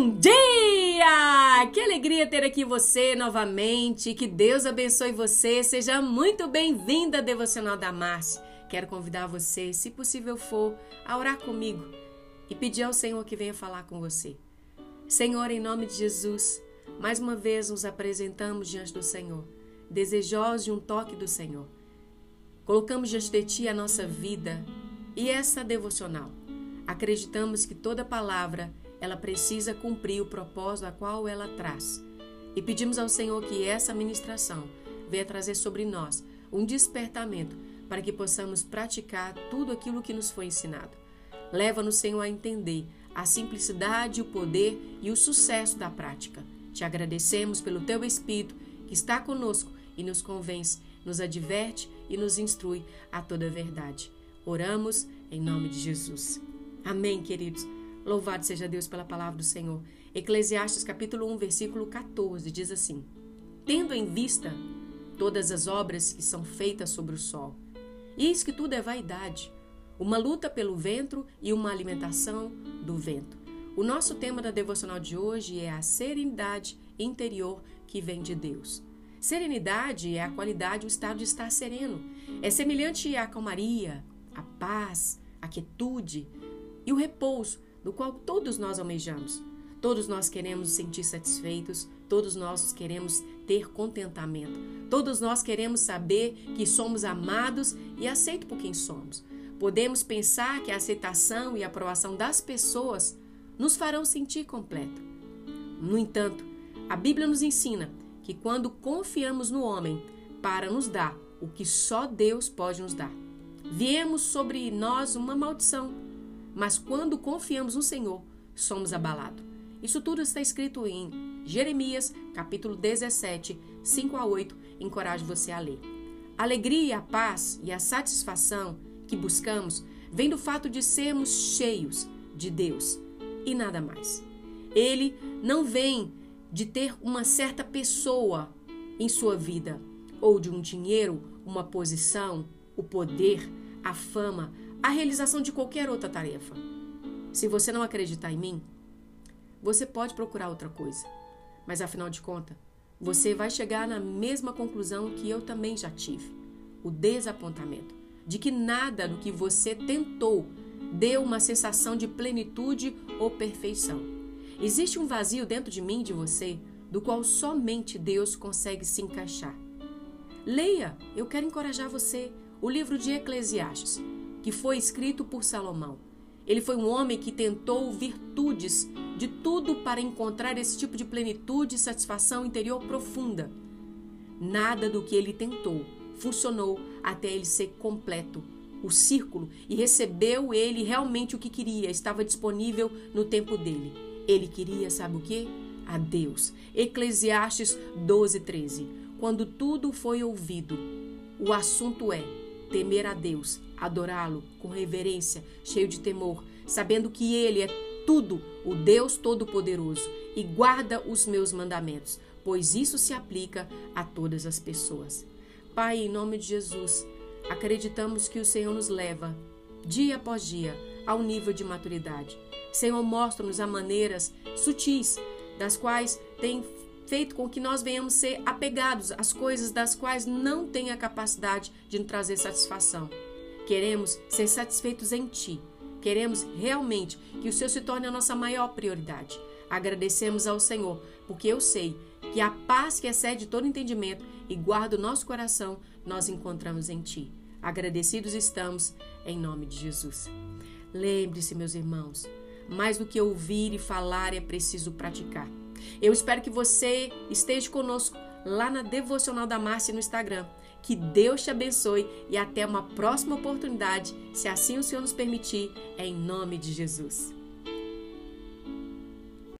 Bom dia! Que alegria ter aqui você novamente. Que Deus abençoe você. Seja muito bem-vinda à Devocional da Márcia. Quero convidar você, se possível for, a orar comigo e pedir ao Senhor que venha falar com você. Senhor, em nome de Jesus, mais uma vez nos apresentamos diante do Senhor, desejosos de um toque do Senhor. Colocamos diante de Ti a nossa vida e essa devocional. Acreditamos que toda palavra ela precisa cumprir o propósito a qual ela traz. E pedimos ao Senhor que essa ministração venha trazer sobre nós um despertamento para que possamos praticar tudo aquilo que nos foi ensinado. Leva-nos, Senhor, a entender a simplicidade, o poder e o sucesso da prática. Te agradecemos pelo teu Espírito que está conosco e nos convence, nos adverte e nos instrui a toda a verdade. Oramos em nome de Jesus. Amém, queridos. Louvado seja Deus pela palavra do Senhor. Eclesiastes capítulo 1, versículo 14 diz assim: Tendo em vista todas as obras que são feitas sobre o sol, eis que tudo é vaidade, uma luta pelo vento e uma alimentação do vento. O nosso tema da devocional de hoje é a serenidade interior que vem de Deus. Serenidade é a qualidade, o estado de estar sereno. É semelhante à calmaria, à paz, à quietude e o repouso do qual todos nós almejamos. Todos nós queremos nos sentir satisfeitos, todos nós queremos ter contentamento, todos nós queremos saber que somos amados e aceitos por quem somos. Podemos pensar que a aceitação e a aprovação das pessoas nos farão sentir completo. No entanto, a Bíblia nos ensina que quando confiamos no homem para nos dar o que só Deus pode nos dar, viemos sobre nós uma maldição mas quando confiamos no Senhor, somos abalados. Isso tudo está escrito em Jeremias, capítulo 17, 5 a 8. Encorajo você a ler. A alegria, a paz e a satisfação que buscamos vem do fato de sermos cheios de Deus e nada mais. Ele não vem de ter uma certa pessoa em sua vida, ou de um dinheiro, uma posição, o poder, a fama, a realização de qualquer outra tarefa. Se você não acreditar em mim, você pode procurar outra coisa. Mas afinal de contas, você vai chegar na mesma conclusão que eu também já tive: o desapontamento de que nada do que você tentou deu uma sensação de plenitude ou perfeição. Existe um vazio dentro de mim, de você, do qual somente Deus consegue se encaixar. Leia, eu quero encorajar você, o livro de Eclesiastes que foi escrito por Salomão. Ele foi um homem que tentou virtudes de tudo para encontrar esse tipo de plenitude e satisfação interior profunda. Nada do que ele tentou funcionou até ele ser completo, o círculo, e recebeu ele realmente o que queria, estava disponível no tempo dele. Ele queria, sabe o que? A Deus. Eclesiastes 12, 13. Quando tudo foi ouvido, o assunto é temer a Deus, adorá-lo com reverência, cheio de temor, sabendo que Ele é tudo, o Deus Todo-Poderoso, e guarda os meus mandamentos, pois isso se aplica a todas as pessoas. Pai, em nome de Jesus, acreditamos que o Senhor nos leva, dia após dia, ao nível de maturidade. Senhor, mostra-nos a maneiras sutis das quais tem feito com que nós venhamos ser apegados às coisas das quais não tem a capacidade de nos trazer satisfação. Queremos ser satisfeitos em Ti. Queremos realmente que o Senhor se torne a nossa maior prioridade. Agradecemos ao Senhor, porque eu sei que a paz que excede todo entendimento e guarda o nosso coração, nós encontramos em Ti. Agradecidos estamos, em nome de Jesus. Lembre-se, meus irmãos, mais do que ouvir e falar é preciso praticar. Eu espero que você esteja conosco lá na Devocional da Márcia no Instagram. Que Deus te abençoe e até uma próxima oportunidade, se assim o Senhor nos permitir, em nome de Jesus.